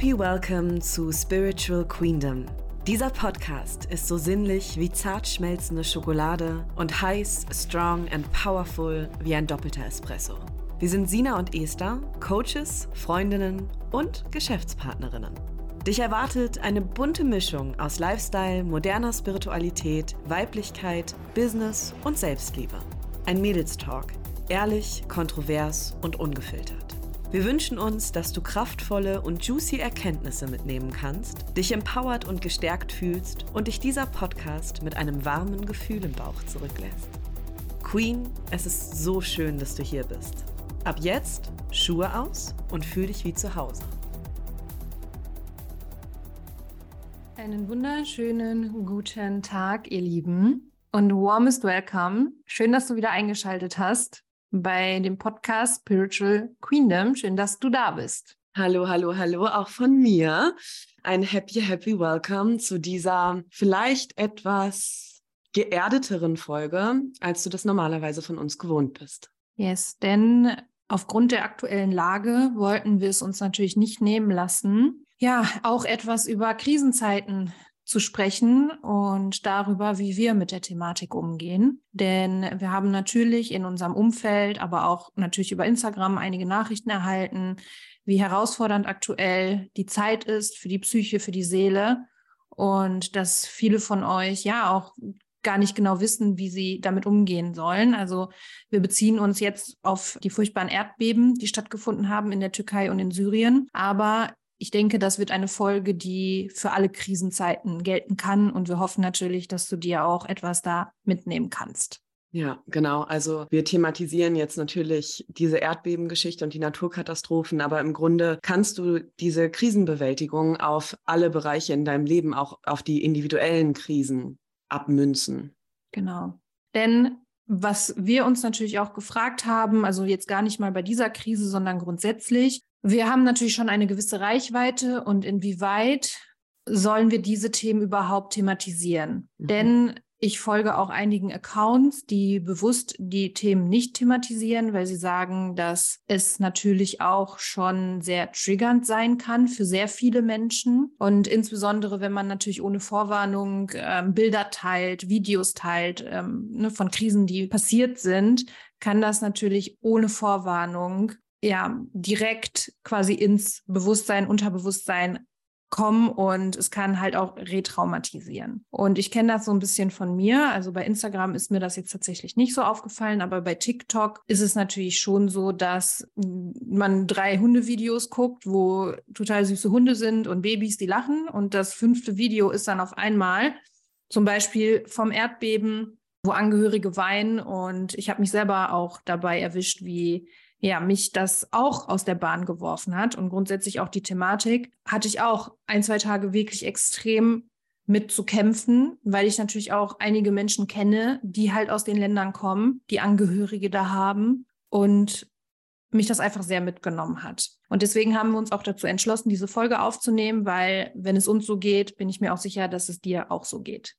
Happy Welcome zu Spiritual Queendom. Dieser Podcast ist so sinnlich wie zart schmelzende Schokolade und heiß, strong and powerful wie ein doppelter Espresso. Wir sind Sina und Esther, Coaches, Freundinnen und Geschäftspartnerinnen. Dich erwartet eine bunte Mischung aus Lifestyle, moderner Spiritualität, Weiblichkeit, Business und Selbstliebe. Ein Mädelstalk, ehrlich, kontrovers und ungefiltert. Wir wünschen uns, dass du kraftvolle und juicy Erkenntnisse mitnehmen kannst, dich empowert und gestärkt fühlst und dich dieser Podcast mit einem warmen Gefühl im Bauch zurücklässt. Queen, es ist so schön, dass du hier bist. Ab jetzt Schuhe aus und fühl dich wie zu Hause. Einen wunderschönen guten Tag, ihr Lieben, und warmest welcome. Schön, dass du wieder eingeschaltet hast bei dem Podcast Spiritual Queendom. Schön, dass du da bist. Hallo, hallo, hallo, auch von mir. Ein happy, happy Welcome zu dieser vielleicht etwas geerdeteren Folge, als du das normalerweise von uns gewohnt bist. Yes, denn aufgrund der aktuellen Lage wollten wir es uns natürlich nicht nehmen lassen, ja, auch etwas über Krisenzeiten zu sprechen und darüber, wie wir mit der Thematik umgehen. Denn wir haben natürlich in unserem Umfeld, aber auch natürlich über Instagram einige Nachrichten erhalten, wie herausfordernd aktuell die Zeit ist für die Psyche, für die Seele und dass viele von euch ja auch gar nicht genau wissen, wie sie damit umgehen sollen. Also wir beziehen uns jetzt auf die furchtbaren Erdbeben, die stattgefunden haben in der Türkei und in Syrien. Aber ich denke, das wird eine Folge, die für alle Krisenzeiten gelten kann. Und wir hoffen natürlich, dass du dir auch etwas da mitnehmen kannst. Ja, genau. Also wir thematisieren jetzt natürlich diese Erdbebengeschichte und die Naturkatastrophen, aber im Grunde kannst du diese Krisenbewältigung auf alle Bereiche in deinem Leben, auch auf die individuellen Krisen abmünzen. Genau. Denn was wir uns natürlich auch gefragt haben, also jetzt gar nicht mal bei dieser Krise, sondern grundsätzlich, wir haben natürlich schon eine gewisse Reichweite und inwieweit sollen wir diese Themen überhaupt thematisieren? Mhm. Denn ich folge auch einigen Accounts, die bewusst die Themen nicht thematisieren, weil sie sagen, dass es natürlich auch schon sehr triggernd sein kann für sehr viele Menschen. Und insbesondere, wenn man natürlich ohne Vorwarnung ähm, Bilder teilt, Videos teilt ähm, ne, von Krisen, die passiert sind, kann das natürlich ohne Vorwarnung ja direkt quasi ins Bewusstsein, Unterbewusstsein kommen und es kann halt auch retraumatisieren. Und ich kenne das so ein bisschen von mir. Also bei Instagram ist mir das jetzt tatsächlich nicht so aufgefallen, aber bei TikTok ist es natürlich schon so, dass man drei Hundevideos guckt, wo total süße Hunde sind und Babys, die lachen. Und das fünfte Video ist dann auf einmal zum Beispiel vom Erdbeben, wo Angehörige weinen. Und ich habe mich selber auch dabei erwischt, wie ja, mich das auch aus der Bahn geworfen hat und grundsätzlich auch die Thematik, hatte ich auch ein, zwei Tage wirklich extrem mit zu kämpfen, weil ich natürlich auch einige Menschen kenne, die halt aus den Ländern kommen, die Angehörige da haben und mich das einfach sehr mitgenommen hat. Und deswegen haben wir uns auch dazu entschlossen, diese Folge aufzunehmen, weil wenn es uns so geht, bin ich mir auch sicher, dass es dir auch so geht.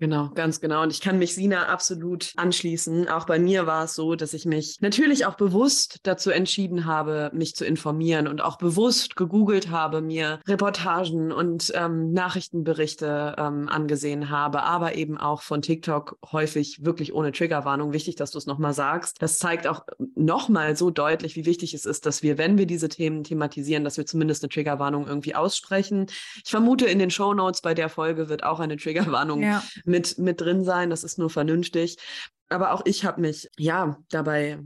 Genau, ganz genau. Und ich kann mich Sina absolut anschließen. Auch bei mir war es so, dass ich mich natürlich auch bewusst dazu entschieden habe, mich zu informieren und auch bewusst gegoogelt habe, mir Reportagen und ähm, Nachrichtenberichte ähm, angesehen habe, aber eben auch von TikTok häufig wirklich ohne Triggerwarnung. Wichtig, dass du es nochmal sagst. Das zeigt auch nochmal so deutlich, wie wichtig es ist, dass wir, wenn wir diese Themen thematisieren, dass wir zumindest eine Triggerwarnung irgendwie aussprechen. Ich vermute, in den Show Notes bei der Folge wird auch eine Triggerwarnung ja mit, mit drin sein. Das ist nur vernünftig. Aber auch ich habe mich ja dabei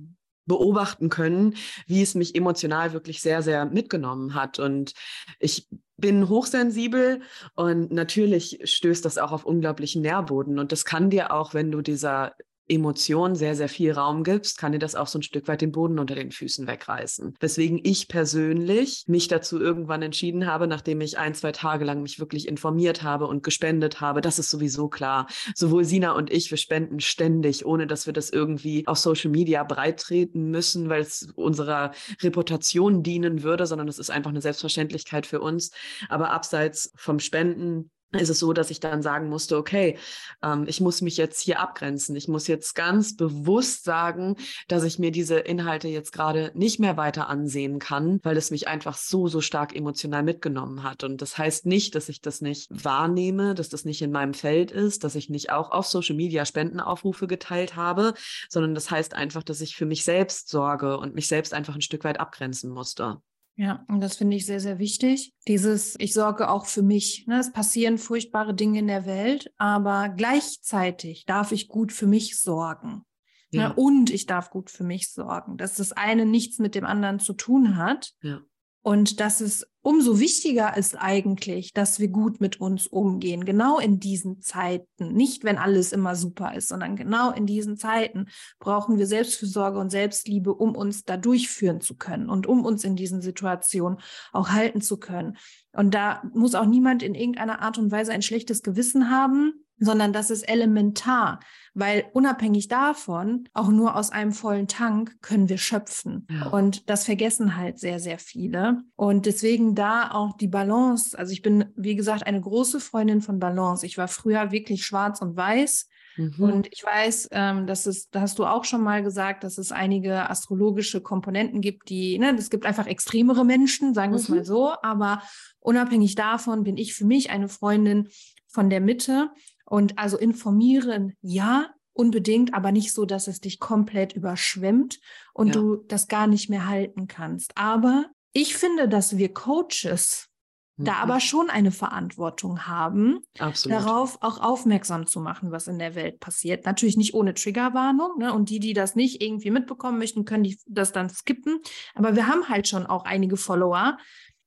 beobachten können, wie es mich emotional wirklich sehr, sehr mitgenommen hat. Und ich bin hochsensibel und natürlich stößt das auch auf unglaublichen Nährboden. Und das kann dir auch, wenn du dieser Emotion sehr, sehr viel Raum gibst, kann dir das auch so ein Stück weit den Boden unter den Füßen wegreißen. Weswegen ich persönlich mich dazu irgendwann entschieden habe, nachdem ich ein, zwei Tage lang mich wirklich informiert habe und gespendet habe, das ist sowieso klar. Sowohl Sina und ich, wir spenden ständig, ohne dass wir das irgendwie auf Social Media breit treten müssen, weil es unserer Reputation dienen würde, sondern es ist einfach eine Selbstverständlichkeit für uns. Aber abseits vom Spenden ist es so, dass ich dann sagen musste, okay, ähm, ich muss mich jetzt hier abgrenzen. Ich muss jetzt ganz bewusst sagen, dass ich mir diese Inhalte jetzt gerade nicht mehr weiter ansehen kann, weil es mich einfach so, so stark emotional mitgenommen hat. Und das heißt nicht, dass ich das nicht wahrnehme, dass das nicht in meinem Feld ist, dass ich nicht auch auf Social Media Spendenaufrufe geteilt habe, sondern das heißt einfach, dass ich für mich selbst sorge und mich selbst einfach ein Stück weit abgrenzen musste. Ja, und das finde ich sehr, sehr wichtig. Dieses, ich sorge auch für mich. Ne? Es passieren furchtbare Dinge in der Welt, aber gleichzeitig darf ich gut für mich sorgen. Ne? Ja. Ne? Und ich darf gut für mich sorgen, dass das eine nichts mit dem anderen zu tun hat. Ja. Und dass es umso wichtiger ist eigentlich, dass wir gut mit uns umgehen, genau in diesen Zeiten. Nicht, wenn alles immer super ist, sondern genau in diesen Zeiten brauchen wir Selbstfürsorge und Selbstliebe, um uns da durchführen zu können und um uns in diesen Situationen auch halten zu können. Und da muss auch niemand in irgendeiner Art und Weise ein schlechtes Gewissen haben, sondern das ist elementar, weil unabhängig davon, auch nur aus einem vollen Tank können wir schöpfen. Ja. Und das vergessen halt sehr, sehr viele. Und deswegen da auch die Balance. Also ich bin, wie gesagt, eine große Freundin von Balance. Ich war früher wirklich schwarz und weiß. Mhm. Und ich weiß, ähm, dass es, da hast du auch schon mal gesagt, dass es einige astrologische Komponenten gibt, die, ne, es gibt einfach extremere Menschen, sagen wir mhm. es mal so, aber unabhängig davon bin ich für mich eine Freundin von der Mitte und also informieren, ja, unbedingt, aber nicht so, dass es dich komplett überschwemmt und ja. du das gar nicht mehr halten kannst. Aber ich finde, dass wir Coaches mhm. da aber schon eine Verantwortung haben, Absolut. darauf auch aufmerksam zu machen, was in der Welt passiert. Natürlich nicht ohne Triggerwarnung. Ne? Und die, die das nicht irgendwie mitbekommen möchten, können die das dann skippen. Aber wir haben halt schon auch einige Follower,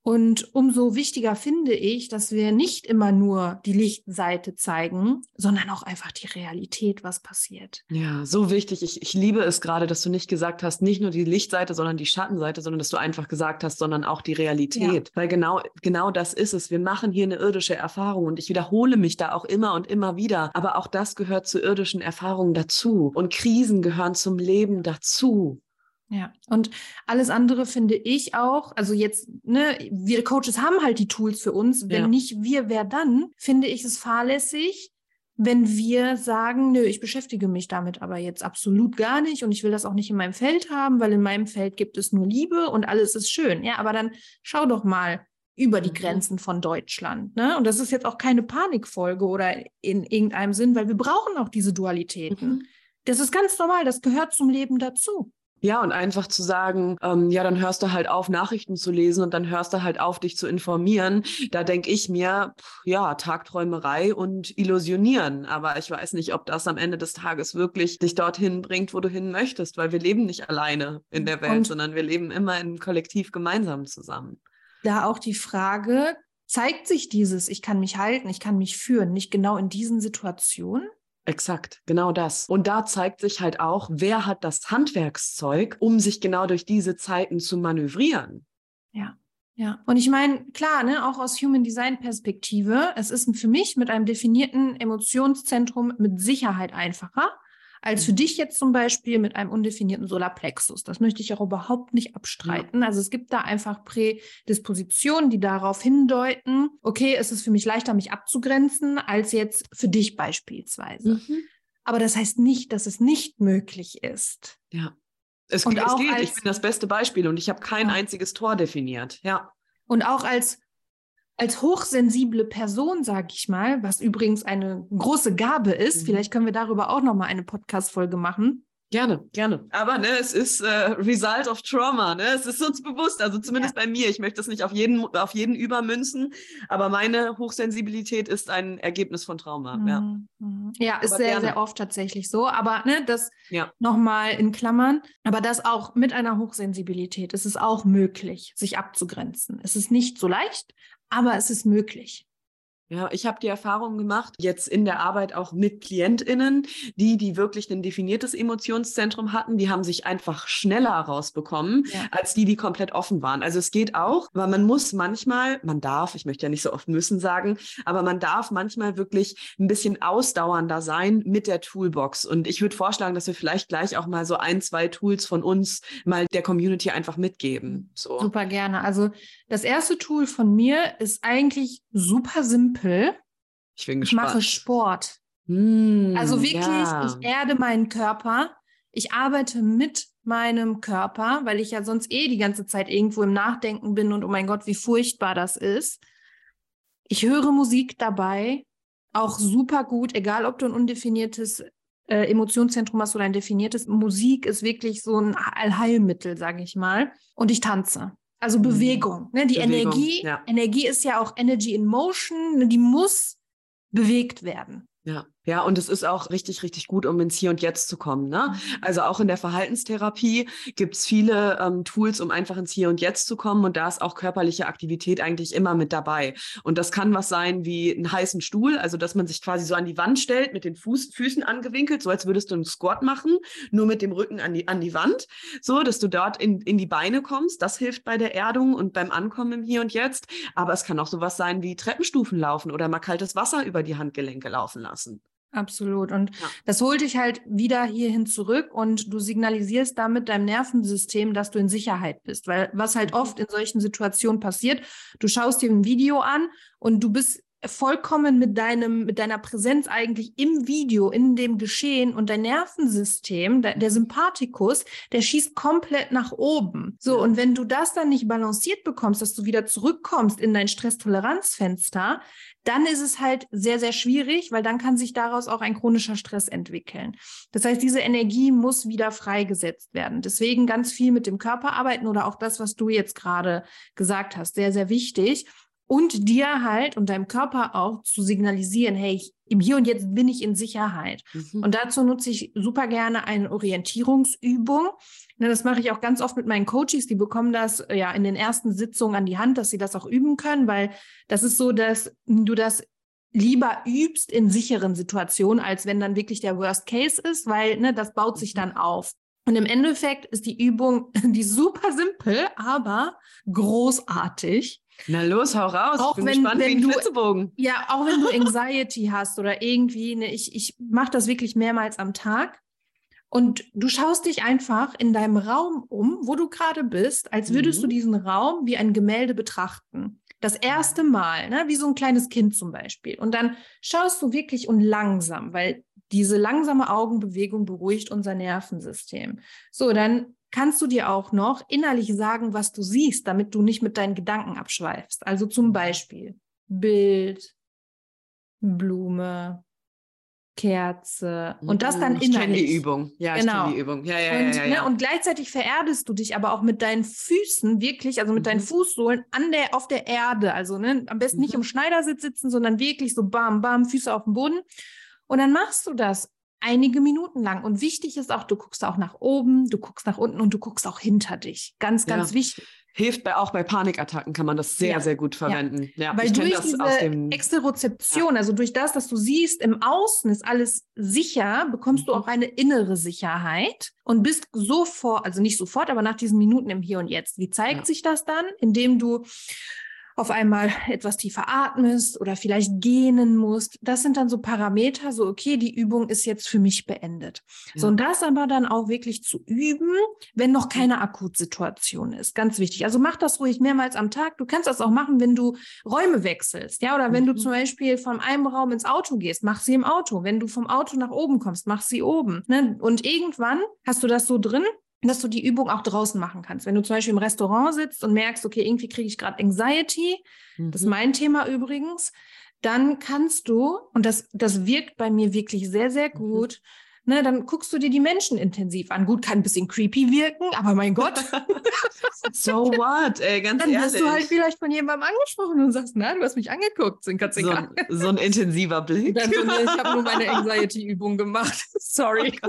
und umso wichtiger finde ich, dass wir nicht immer nur die Lichtseite zeigen, sondern auch einfach die Realität, was passiert. Ja, so wichtig. Ich, ich liebe es gerade, dass du nicht gesagt hast, nicht nur die Lichtseite, sondern die Schattenseite, sondern dass du einfach gesagt hast, sondern auch die Realität. Ja. Weil genau, genau das ist es. Wir machen hier eine irdische Erfahrung und ich wiederhole mich da auch immer und immer wieder. Aber auch das gehört zu irdischen Erfahrungen dazu. Und Krisen gehören zum Leben dazu. Ja, und alles andere finde ich auch, also jetzt, ne, wir Coaches haben halt die Tools für uns. Wenn ja. nicht wir, wer dann? Finde ich es fahrlässig, wenn wir sagen, nö, ich beschäftige mich damit aber jetzt absolut gar nicht und ich will das auch nicht in meinem Feld haben, weil in meinem Feld gibt es nur Liebe und alles ist schön. Ja, aber dann schau doch mal über die mhm. Grenzen von Deutschland. Ne? Und das ist jetzt auch keine Panikfolge oder in irgendeinem Sinn, weil wir brauchen auch diese Dualitäten. Mhm. Das ist ganz normal, das gehört zum Leben dazu. Ja, und einfach zu sagen, ähm, ja, dann hörst du halt auf, Nachrichten zu lesen und dann hörst du halt auf, dich zu informieren. Da denke ich mir, pff, ja, Tagträumerei und Illusionieren. Aber ich weiß nicht, ob das am Ende des Tages wirklich dich dorthin bringt, wo du hin möchtest, weil wir leben nicht alleine in der Welt, und sondern wir leben immer im Kollektiv gemeinsam zusammen. Da auch die Frage, zeigt sich dieses, ich kann mich halten, ich kann mich führen, nicht genau in diesen Situationen? Exakt, genau das. Und da zeigt sich halt auch, wer hat das Handwerkszeug, um sich genau durch diese Zeiten zu manövrieren. Ja. Ja, und ich meine, klar, ne, auch aus Human Design Perspektive, es ist für mich mit einem definierten Emotionszentrum mit Sicherheit einfacher, als für dich jetzt zum Beispiel mit einem undefinierten Solarplexus. Das möchte ich auch überhaupt nicht abstreiten. Ja. Also es gibt da einfach Prädispositionen, die darauf hindeuten, okay, es ist für mich leichter, mich abzugrenzen, als jetzt für dich beispielsweise. Mhm. Aber das heißt nicht, dass es nicht möglich ist. Ja. Es, und es geht, ich bin das beste Beispiel und ich habe kein ja. einziges Tor definiert. Ja. Und auch als als hochsensible Person, sage ich mal, was übrigens eine große Gabe ist, mhm. vielleicht können wir darüber auch noch mal eine Podcast-Folge machen. Gerne, gerne. Aber ne, es ist äh, Result of Trauma, ne? Es ist uns bewusst, also zumindest ja. bei mir. Ich möchte das nicht auf jeden, auf jeden übermünzen, aber meine Hochsensibilität ist ein Ergebnis von Trauma. Mhm. Ja, mhm. ja ist sehr, gerne. sehr oft tatsächlich so. Aber ne, das ja. nochmal in Klammern. Aber das auch mit einer Hochsensibilität ist es auch möglich, sich abzugrenzen. Es ist nicht so leicht, aber es ist möglich. Ja, ich habe die Erfahrung gemacht, jetzt in der Arbeit auch mit KlientInnen, die, die wirklich ein definiertes Emotionszentrum hatten, die haben sich einfach schneller rausbekommen, ja. als die, die komplett offen waren. Also es geht auch, weil man muss manchmal, man darf, ich möchte ja nicht so oft müssen sagen, aber man darf manchmal wirklich ein bisschen ausdauernder sein mit der Toolbox. Und ich würde vorschlagen, dass wir vielleicht gleich auch mal so ein, zwei Tools von uns mal der Community einfach mitgeben. So. Super gerne. Also das erste Tool von mir ist eigentlich super simpel simpel. Ich bin Ich gespannt. mache Sport. Hm, Also wirklich, ja. ich erde meinen Körper. Ich arbeite mit meinem Körper, weil ich ja sonst eh die ganze Zeit irgendwo im Nachdenken bin und oh mein Gott, wie furchtbar das ist. Ich höre Musik dabei, auch super gut, egal ob du ein undefiniertes äh, Emotionszentrum hast oder ein definiertes. Musik ist wirklich so ein Allheilmittel, sage ich mal. Und ich tanze. Also Mhm. Bewegung. Ne? Die Bewegung, Energie, ja. Energie ist ja auch Energy in Motion, ne? die muss bewegt werden. Ja, ja, und es ist auch richtig, richtig gut, um ins Hier und Jetzt zu kommen. Ne? Also auch in der Verhaltenstherapie gibt es viele ähm, Tools, um einfach ins Hier und Jetzt zu kommen. Und da ist auch körperliche Aktivität eigentlich immer mit dabei. Und das kann was sein wie einen heißen Stuhl, also dass man sich quasi so an die Wand stellt, mit den Fuß, Füßen angewinkelt, so als würdest du einen Squat machen, nur mit dem Rücken an die, an die Wand, so dass du dort in, in die Beine kommst. Das hilft bei der Erdung und beim Ankommen im Hier und Jetzt. Aber es kann auch sowas sein wie Treppenstufen laufen oder mal kaltes Wasser über die Handgelenke laufen lassen. Absolut. Und Ja. das holt dich halt wieder hierhin zurück und du signalisierst damit deinem Nervensystem, dass du in Sicherheit bist. Weil was halt Mhm. oft in solchen Situationen passiert, du schaust dir ein Video an und du bist vollkommen mit deinem, mit deiner Präsenz eigentlich im Video, in dem Geschehen und dein Nervensystem, der, der Sympathikus, der schießt komplett nach oben. So, und wenn du das dann nicht balanciert bekommst, dass du wieder zurückkommst in dein Stresstoleranzfenster, dann ist es halt sehr, sehr schwierig, weil dann kann sich daraus auch ein chronischer Stress entwickeln. Das heißt, diese Energie muss wieder freigesetzt werden. Deswegen ganz viel mit dem Körper arbeiten oder auch das, was du jetzt gerade gesagt hast, sehr, sehr wichtig. Und dir halt und deinem Körper auch zu signalisieren, hey, ich, im Hier und Jetzt bin ich in Sicherheit. Mhm. Und dazu nutze ich super gerne eine Orientierungsübung. Ne, Das mache ich auch ganz oft mit meinen Coaches. Die bekommen das äh, ja in den ersten Sitzungen an die Hand, dass sie das auch üben können, weil das ist so, dass du das lieber übst in sicheren Situationen, als wenn dann wirklich der Worst Case ist, weil ne, das baut sich dann auf. Und im Endeffekt ist die Übung, die super simpel, aber großartig. Na los, hau raus. Auch ich bin wenn- gespannt wenn wie ein du-. Ja, auch wenn du Anxiety hast oder irgendwie, ne, ich, ich mache das wirklich mehrmals am Tag. Und du schaust dich einfach in deinem Raum um, wo du gerade bist, als würdest Mhm. du diesen Raum wie ein Gemälde betrachten. Das erste Mal, ne, wie so ein kleines Kind zum Beispiel. Und dann schaust du wirklich und langsam, weil diese langsame Augenbewegung beruhigt unser Nervensystem. So, dann kannst du dir auch noch innerlich sagen, was du siehst, damit du nicht mit deinen Gedanken abschweifst. Also zum Beispiel Bild, Blume, Kerze und das dann Mhm, Ich kenne innerlich. die Übung. Ja, ich Genau. kenne die Übung. Ja, ja, Und, ja, ja, ja. Ne, und gleichzeitig vererdest du dich aber auch mit deinen Füßen wirklich, also mit deinen Mhm. Fußsohlen an der, auf der Erde. Also ne, am besten nicht Mhm. im Schneidersitz sitzen, sondern wirklich so bam, bam, Füße auf dem Boden. Und dann machst du das einige Minuten lang. Und wichtig ist auch, du guckst auch nach oben, du guckst nach unten und du guckst auch hinter dich. Ganz, ganz Ja. wichtig. Hilft bei, auch bei Panikattacken kann man das sehr, Ja. sehr gut verwenden. Ja, Weil ich kenne durch das diese aus dem. Exterozeption, also durch das, dass du siehst, im Außen ist alles sicher, bekommst du Mhm. auch eine innere Sicherheit und bist sofort, also nicht sofort, aber nach diesen Minuten im Hier und Jetzt. Wie zeigt Ja. sich das dann? Indem du auf einmal etwas tiefer atmest oder vielleicht gähnen musst. Das sind dann so Parameter, so okay, die Übung ist jetzt für mich beendet. So Ja. und das aber dann auch wirklich zu üben, wenn noch keine Akutsituation ist. Ganz wichtig. Also mach das ruhig mehrmals am Tag. Du kannst das auch machen, wenn du Räume wechselst, ja, oder wenn du Mhm. zum Beispiel von einem Raum ins Auto gehst, mach sie im Auto. Wenn du vom Auto nach oben kommst, mach sie oben. Ne? Und irgendwann hast du das so drin, dass du die Übung auch draußen machen kannst. Wenn du zum Beispiel im Restaurant sitzt und merkst, okay, irgendwie kriege ich gerade Anxiety, das ist Mhm. mein Thema übrigens, dann kannst du, und das, das wirkt bei mir wirklich sehr, sehr Mhm. gut, ne, dann guckst du dir die Menschen intensiv an. Gut, kann ein bisschen creepy wirken, aber mein Gott, so what, ey, ganz dann ehrlich. wirst du halt vielleicht von jemandem angesprochen und sagst, na, du hast mich angeguckt, sind ganz so, egal. ein, so ein intensiver Blick. Dann ich habe nur meine Anxiety-Übung gemacht. Sorry.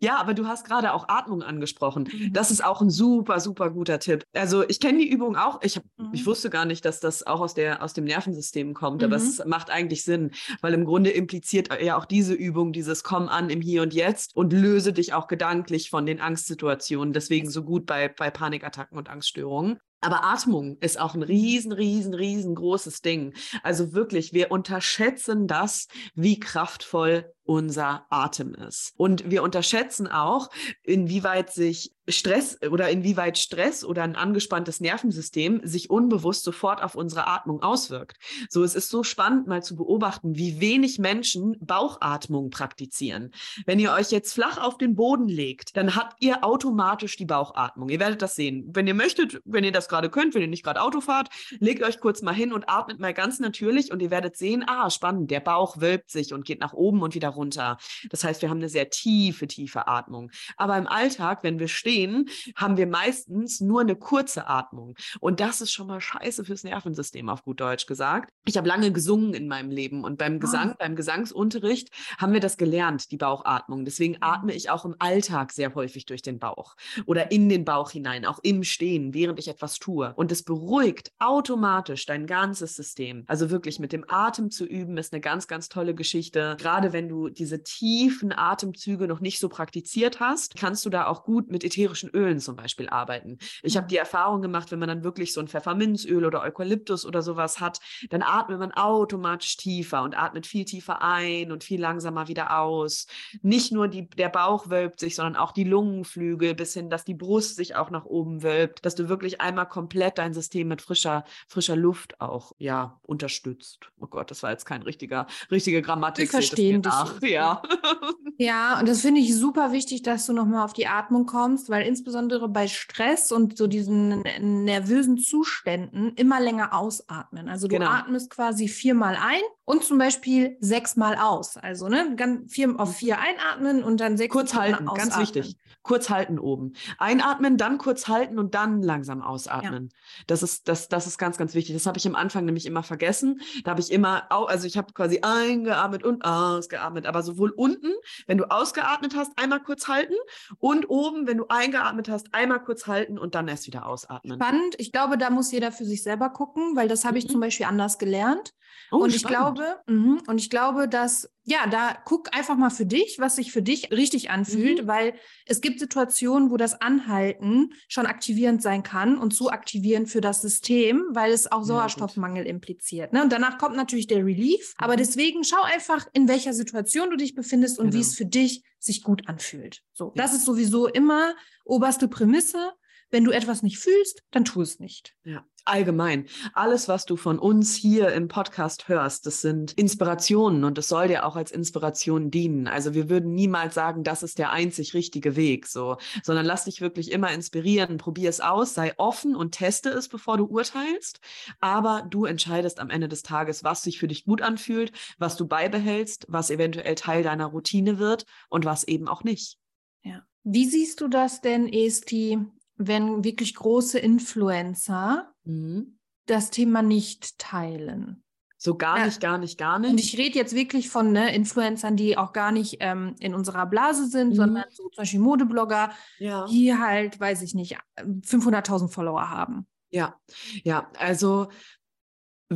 Ja, aber du hast gerade auch Atmung angesprochen. Mhm. Das ist auch ein super, super guter Tipp. Also ich kenne die Übung auch. Ich, hab, Mhm. ich wusste gar nicht, dass das auch aus, der, aus dem Nervensystem kommt, aber Mhm. es macht eigentlich Sinn, weil im Grunde impliziert ja auch diese Übung dieses Komm an im Hier und Jetzt und löse dich auch gedanklich von den Angstsituationen. Deswegen so gut bei, bei Panikattacken und Angststörungen. Aber Atmung ist auch ein riesen, riesen, riesengroßes Ding. Also wirklich, wir unterschätzen das, wie kraftvoll unser Atem ist. Und wir unterschätzen auch, inwieweit sich Stress oder inwieweit Stress oder ein angespanntes Nervensystem sich unbewusst sofort auf unsere Atmung auswirkt. So, es ist so spannend mal zu beobachten, wie wenig Menschen Bauchatmung praktizieren. Wenn ihr euch jetzt flach auf den Boden legt, dann habt ihr automatisch die Bauchatmung. Ihr werdet das sehen. Wenn ihr möchtet, wenn ihr das gerade könnt, wenn ihr nicht gerade Auto fahrt, legt euch kurz mal hin und atmet mal ganz natürlich und ihr werdet sehen, ah, spannend, der Bauch wölbt sich und geht nach oben und wieder runter. Das heißt, wir haben eine sehr tiefe, tiefe Atmung. Aber im Alltag, wenn wir stehen, haben wir meistens nur eine kurze Atmung. Und das ist schon mal scheiße fürs Nervensystem, auf gut Deutsch gesagt. Ich habe lange gesungen in meinem Leben und beim Gesang, oh. beim Gesangsunterricht haben wir das gelernt, die Bauchatmung. Deswegen mhm. atme ich auch im Alltag sehr häufig durch den Bauch oder in den Bauch hinein, auch im Stehen, während ich etwas tue. Und es beruhigt automatisch dein ganzes System. Also wirklich mit dem Atem zu üben, ist eine ganz, ganz tolle Geschichte. Gerade wenn du diese tiefen Atemzüge noch nicht so praktiziert hast, kannst du da auch gut mit ätherischen ätherischen Ölen zum Beispiel arbeiten. Ich habe die Erfahrung gemacht, wenn man dann wirklich so ein Pfefferminzöl oder Eukalyptus oder sowas hat, dann atmet man automatisch tiefer und atmet viel tiefer ein und viel langsamer wieder aus. Nicht nur die, der Bauch wölbt sich, sondern auch die Lungenflügel bis hin, dass die Brust sich auch nach oben wölbt, dass du wirklich einmal komplett dein System mit frischer, frischer Luft auch ja unterstützt. Oh Gott, das war jetzt kein richtiger, richtige Grammatik. Wir verstehen dich. Ja. ja, und das finde ich super wichtig, dass du nochmal auf die Atmung kommst, weil insbesondere bei Stress und so diesen nervösen Zuständen immer länger ausatmen. Also du genau. atmest quasi viermal ein und zum Beispiel sechsmal aus. Also ne, ganz vier auf mhm. vier einatmen und dann sechs kurz halten, ausatmen. ganz wichtig. Kurz halten oben. Einatmen, dann kurz halten und dann langsam ausatmen. Ja. Das ist das das ist ganz ganz wichtig. Das habe ich am Anfang nämlich immer vergessen. Da habe ich immer also ich habe quasi eingeatmet und ausgeatmet, aber sowohl unten, wenn du ausgeatmet hast, einmal kurz halten und oben, wenn du eingeatmet hast, einmal kurz halten und dann erst wieder ausatmen. Spannend. Ich glaube, da muss jeder für sich selber gucken, weil das habe ich mhm. zum Beispiel anders gelernt. Oh, und ich spannend. glaube, mh, und ich glaube, dass, ja, da guck einfach mal für dich, was sich für dich richtig anfühlt, mhm. weil es gibt Situationen, wo das Anhalten schon aktivierend sein kann und so aktivierend für das System, weil es auch Sauerstoffmangel ja, impliziert. Ne? Und danach kommt natürlich der Relief. Mhm. Aber deswegen schau einfach, in welcher Situation du dich befindest und genau. wie es für dich sich gut anfühlt. So, ja. das ist sowieso immer oberste Prämisse. Wenn du etwas nicht fühlst, dann tu es nicht. Ja, allgemein. Alles, was du von uns hier im Podcast hörst, das sind Inspirationen und es soll dir auch als Inspiration dienen. Also wir würden niemals sagen, das ist der einzig richtige Weg, so, sondern lass dich wirklich immer inspirieren, probier es aus, sei offen und teste es, bevor du urteilst. Aber du entscheidest am Ende des Tages, was sich für dich gut anfühlt, was du beibehältst, was eventuell Teil deiner Routine wird und was eben auch nicht. Ja. Wie siehst du das denn, Esti, wenn wirklich große Influencer mhm. das Thema nicht teilen. So gar ja. nicht, gar nicht, gar nicht. Und ich rede jetzt wirklich von ne, Influencern, die auch gar nicht ähm, in unserer Blase sind, mhm. sondern so zum Beispiel Modeblogger, ja. die halt, weiß ich nicht, 500.000 Follower haben. Ja, ja, also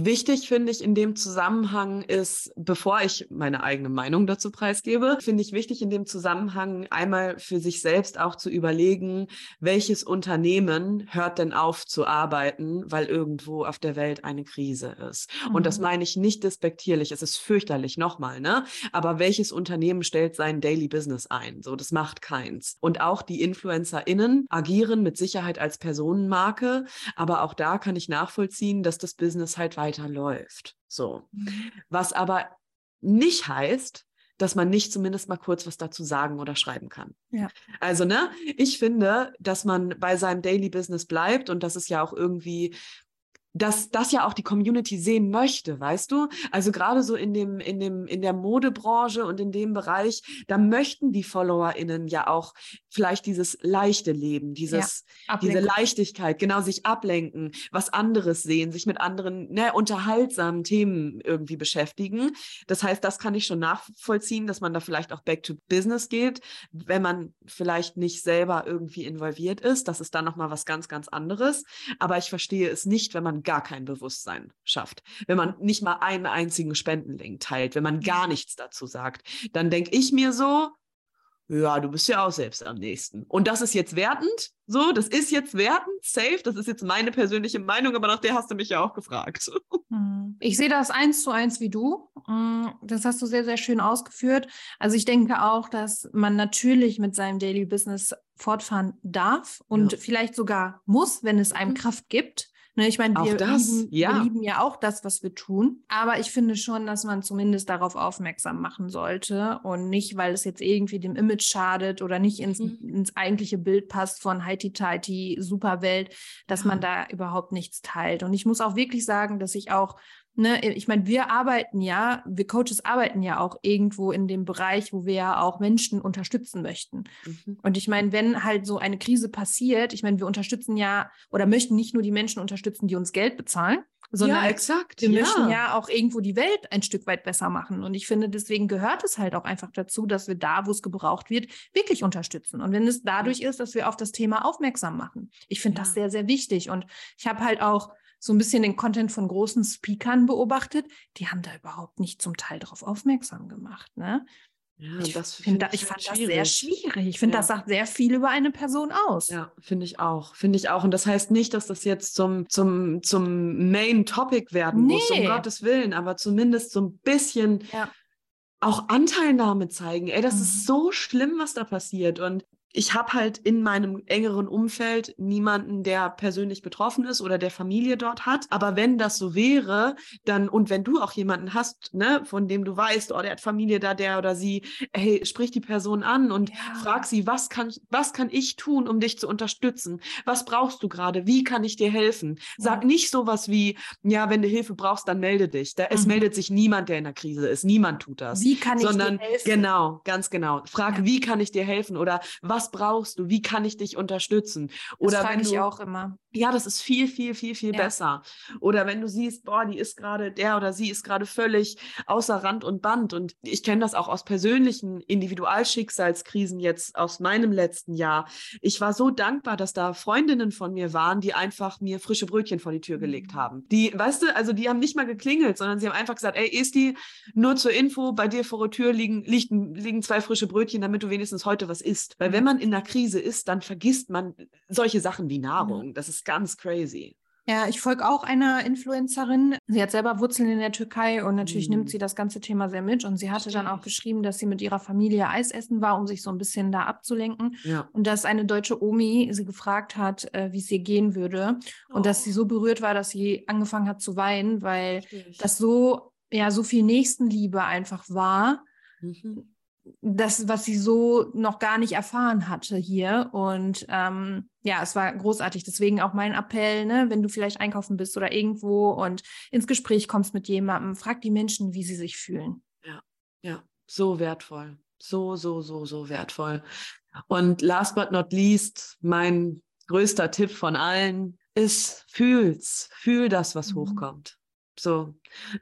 Wichtig finde ich in dem Zusammenhang ist, bevor ich meine eigene Meinung dazu preisgebe, finde ich wichtig in dem Zusammenhang einmal für sich selbst auch zu überlegen, welches Unternehmen hört denn auf zu arbeiten, weil irgendwo auf der Welt eine Krise ist. Mhm. Und das mhm. meine ich nicht despektierlich, es ist fürchterlich nochmal, ne? Aber welches Unternehmen stellt sein Daily Business ein? So, das macht keins. Und auch die InfluencerInnen agieren mit Sicherheit als Personenmarke, aber auch da kann ich nachvollziehen, dass das Business halt weiterläuft. So. Mhm. Was aber nicht heißt, dass man nicht zumindest mal kurz was dazu sagen oder schreiben kann. Ja. Also, ne, ich finde, dass man bei seinem Daily Business bleibt und das ist ja auch irgendwie dass das ja auch die Community sehen möchte, weißt du? Also gerade so in dem, in dem, in der Modebranche und in dem Bereich, da möchten die FollowerInnen ja auch vielleicht dieses leichte Leben, dieses, ja, diese Leichtigkeit, genau, sich ablenken, was anderes sehen, sich mit anderen, ne, unterhaltsamen Themen irgendwie beschäftigen. Das heißt, das kann ich schon nachvollziehen, dass man da vielleicht auch back to business geht, wenn man vielleicht nicht selber irgendwie involviert ist. Das ist dann nochmal was ganz, ganz anderes. Aber ich verstehe es nicht, wenn man gar kein Bewusstsein schafft, wenn man nicht mal einen einzigen Spendenlink teilt, wenn man gar nichts dazu sagt, dann denke ich mir so, ja, du bist ja auch selbst am nächsten. Und das ist jetzt wertend, so, das ist jetzt wertend, safe, das ist jetzt meine persönliche Meinung, aber nach der hast du mich ja auch gefragt. Hm. Ich sehe das eins zu eins wie du. Hm, das hast du sehr, sehr schön ausgeführt. Also ich denke auch, dass man natürlich mit seinem Daily Business fortfahren darf und ja. vielleicht sogar muss, wenn es einem mhm. Kraft gibt. Ne, ich meine, wir, lieben, ja. wir lieben ja auch das, was wir tun. Aber ich finde schon, dass man zumindest darauf aufmerksam machen sollte und nicht, weil es jetzt irgendwie dem Image schadet oder nicht ins, mhm. ins eigentliche Bild passt von Heiti-Teiti, Superwelt, dass ja. man da überhaupt nichts teilt. Und ich muss auch wirklich sagen, dass ich auch ne, ich meine, wir arbeiten ja, wir Coaches arbeiten ja auch irgendwo in dem Bereich, wo wir ja auch Menschen unterstützen möchten. Mhm. Und ich meine, wenn halt so eine Krise passiert, ich meine, wir unterstützen ja oder möchten nicht nur die Menschen unterstützen, die uns Geld bezahlen, sondern ja, exakt. wir ja. möchten ja auch irgendwo die Welt ein Stück weit besser machen. Und ich finde, deswegen gehört es halt auch einfach dazu, dass wir da, wo es gebraucht wird, wirklich unterstützen. Und wenn es dadurch ist, dass wir auf das Thema aufmerksam machen. Ich finde ja. das sehr, sehr wichtig. Und ich habe halt auch so ein bisschen den Content von großen Speakern beobachtet, die haben da überhaupt nicht zum Teil darauf aufmerksam gemacht. Ne? Ja, ich das find, find ich, fand schwierig. das sehr schwierig. Ich finde, ja. das sagt sehr viel über eine Person aus. Ja, finde ich auch. Finde ich auch. Und das heißt nicht, dass das jetzt zum, zum, zum Main Topic werden nee. muss, um Gottes Willen, aber zumindest so ein bisschen ja. auch Anteilnahme zeigen. Ey, das mhm. ist so schlimm, was da passiert. Und ich habe halt in meinem engeren Umfeld niemanden, der persönlich betroffen ist oder der Familie dort hat. Aber wenn das so wäre, dann und wenn du auch jemanden hast, ne, von dem du weißt, oh, der hat Familie da, der oder sie, hey, sprich die Person an und ja. frag sie, was kann, was kann ich tun, um dich zu unterstützen? Was brauchst du gerade? Wie kann ich dir helfen? Sag ja. nicht sowas wie, ja, wenn du Hilfe brauchst, dann melde dich. Da, es mhm. meldet sich niemand, der in der Krise ist. Niemand tut das. Wie kann ich Sondern, dir helfen? Genau, ganz genau. Frag, ja. wie kann ich dir helfen oder was was brauchst du? Wie kann ich dich unterstützen? Oder das frage ich auch immer. Ja, das ist viel, viel, viel, viel ja. besser. Oder wenn du siehst, boah, die ist gerade, der oder sie ist gerade völlig außer Rand und Band. Und ich kenne das auch aus persönlichen Individualschicksalskrisen jetzt aus meinem letzten Jahr. Ich war so dankbar, dass da Freundinnen von mir waren, die einfach mir frische Brötchen vor die Tür gelegt mhm. haben. Die, weißt du, also die haben nicht mal geklingelt, sondern sie haben einfach gesagt, ey, Esti, nur zur Info, bei dir vor der Tür liegen, liegen, liegen zwei frische Brötchen, damit du wenigstens heute was isst. Weil wenn man in einer Krise ist, dann vergisst man solche Sachen wie Nahrung. Das ist ganz crazy. Ja, ich folge auch einer Influencerin. Sie hat selber Wurzeln in der Türkei und natürlich mhm. nimmt sie das ganze Thema sehr mit. Und sie hatte dann auch geschrieben, dass sie mit ihrer Familie Eis essen war, um sich so ein bisschen da abzulenken. Ja. Und dass eine deutsche Omi sie gefragt hat, äh, wie es ihr gehen würde. Und oh. dass sie so berührt war, dass sie angefangen hat zu weinen, weil Richtig. das so, ja, so viel Nächstenliebe einfach war. Mhm das, was sie so noch gar nicht erfahren hatte hier. Und ähm, ja, es war großartig. Deswegen auch mein Appell, ne, wenn du vielleicht einkaufen bist oder irgendwo und ins Gespräch kommst mit jemandem, frag die Menschen, wie sie sich fühlen. Ja, ja, so wertvoll. So, so, so, so wertvoll. Und last but not least, mein größter Tipp von allen ist, fühl's, fühl das, was mhm. hochkommt. So,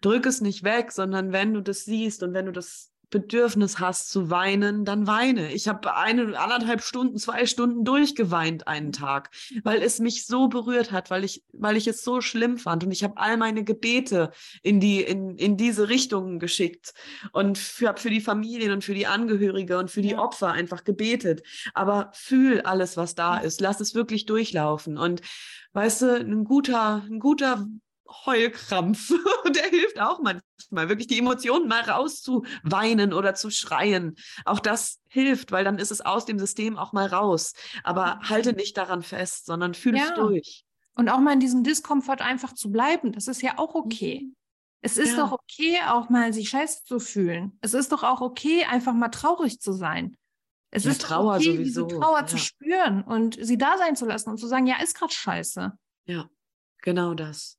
drück es nicht weg, sondern wenn du das siehst und wenn du das Bedürfnis hast zu weinen, dann weine. Ich habe eine, anderthalb Stunden, zwei Stunden durchgeweint einen Tag, weil es mich so berührt hat, weil ich, weil ich es so schlimm fand. Und ich habe all meine Gebete in die, in, in diese Richtungen geschickt und für, für die Familien und für die Angehörige und für die. Opfer einfach gebetet. Aber fühl alles, was da ist. Lass es wirklich durchlaufen. Und weißt du, ein guter, ein guter Heulkrampf. Der hilft auch manchmal, wirklich die Emotionen mal rauszuweinen oder zu schreien. Auch das hilft, weil dann ist es aus dem System auch mal raus. Aber halte nicht daran fest, sondern fühl ja. es durch. Und auch mal in diesem Diskomfort einfach zu bleiben, das ist ja auch okay. Mhm. Es ist ja. doch okay, auch mal sich scheiße zu fühlen. Es ist doch auch okay, einfach mal traurig zu sein. Es ja, ist Trauer okay, sowieso. diese Trauer zu spüren und sie da sein zu lassen und zu sagen, ja, ist gerade scheiße. Ja, genau das.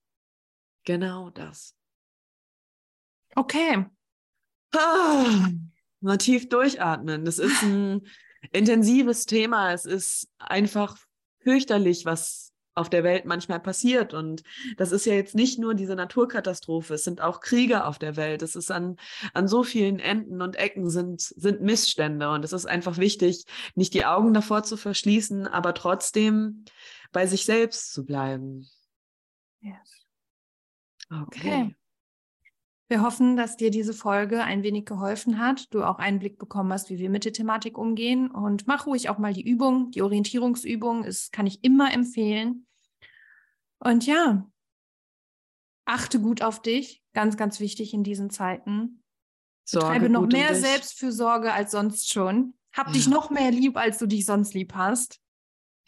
Genau das. Okay. Ah, mal tief durchatmen. Das ist ein intensives Thema. Es ist einfach fürchterlich, was auf der Welt manchmal passiert. Und das ist ja jetzt nicht nur diese Naturkatastrophe, es sind auch Kriege auf der Welt. Es ist an, an so vielen Enden und Ecken sind, sind Missstände. Und es ist einfach wichtig, nicht die Augen davor zu verschließen, aber trotzdem bei sich selbst zu bleiben. Yes. Okay. okay. Wir hoffen, dass dir diese Folge ein wenig geholfen hat, du auch einen Blick bekommen hast, wie wir mit der Thematik umgehen. Und mach ruhig auch mal die Übung, die Orientierungsübung, das kann ich immer empfehlen. Und ja, achte gut auf dich, ganz, ganz wichtig in diesen Zeiten. Sorge Betreibe noch mehr Selbstfürsorge als sonst schon. Hab ja. dich noch mehr lieb, als du dich sonst lieb hast.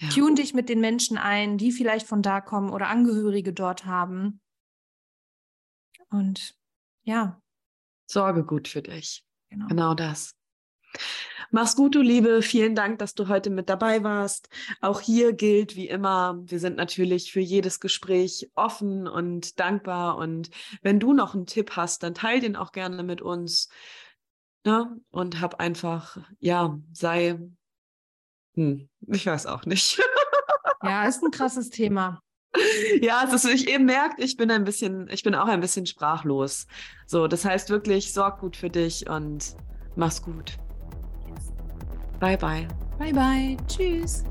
Ja. Tune dich mit den Menschen ein, die vielleicht von da kommen oder Angehörige dort haben. Und ja. Sorge gut für dich. Genau, genau das. Mach's gut, du Liebe. Vielen Dank, dass du heute mit dabei warst. Auch hier gilt wie immer, wir sind natürlich für jedes Gespräch offen und dankbar. Und wenn du noch einen Tipp hast, dann teil den auch gerne mit uns. Ne? Und hab einfach, ja, sei, hm, ich weiß auch nicht. ja, ist ein krasses Thema. Ja, es ist, ich eben merkt, ich bin ein bisschen, ich bin auch ein bisschen sprachlos. So, das heißt wirklich, sorg gut für dich und mach's gut. Yes. Bye bye. Bye bye. Tschüss.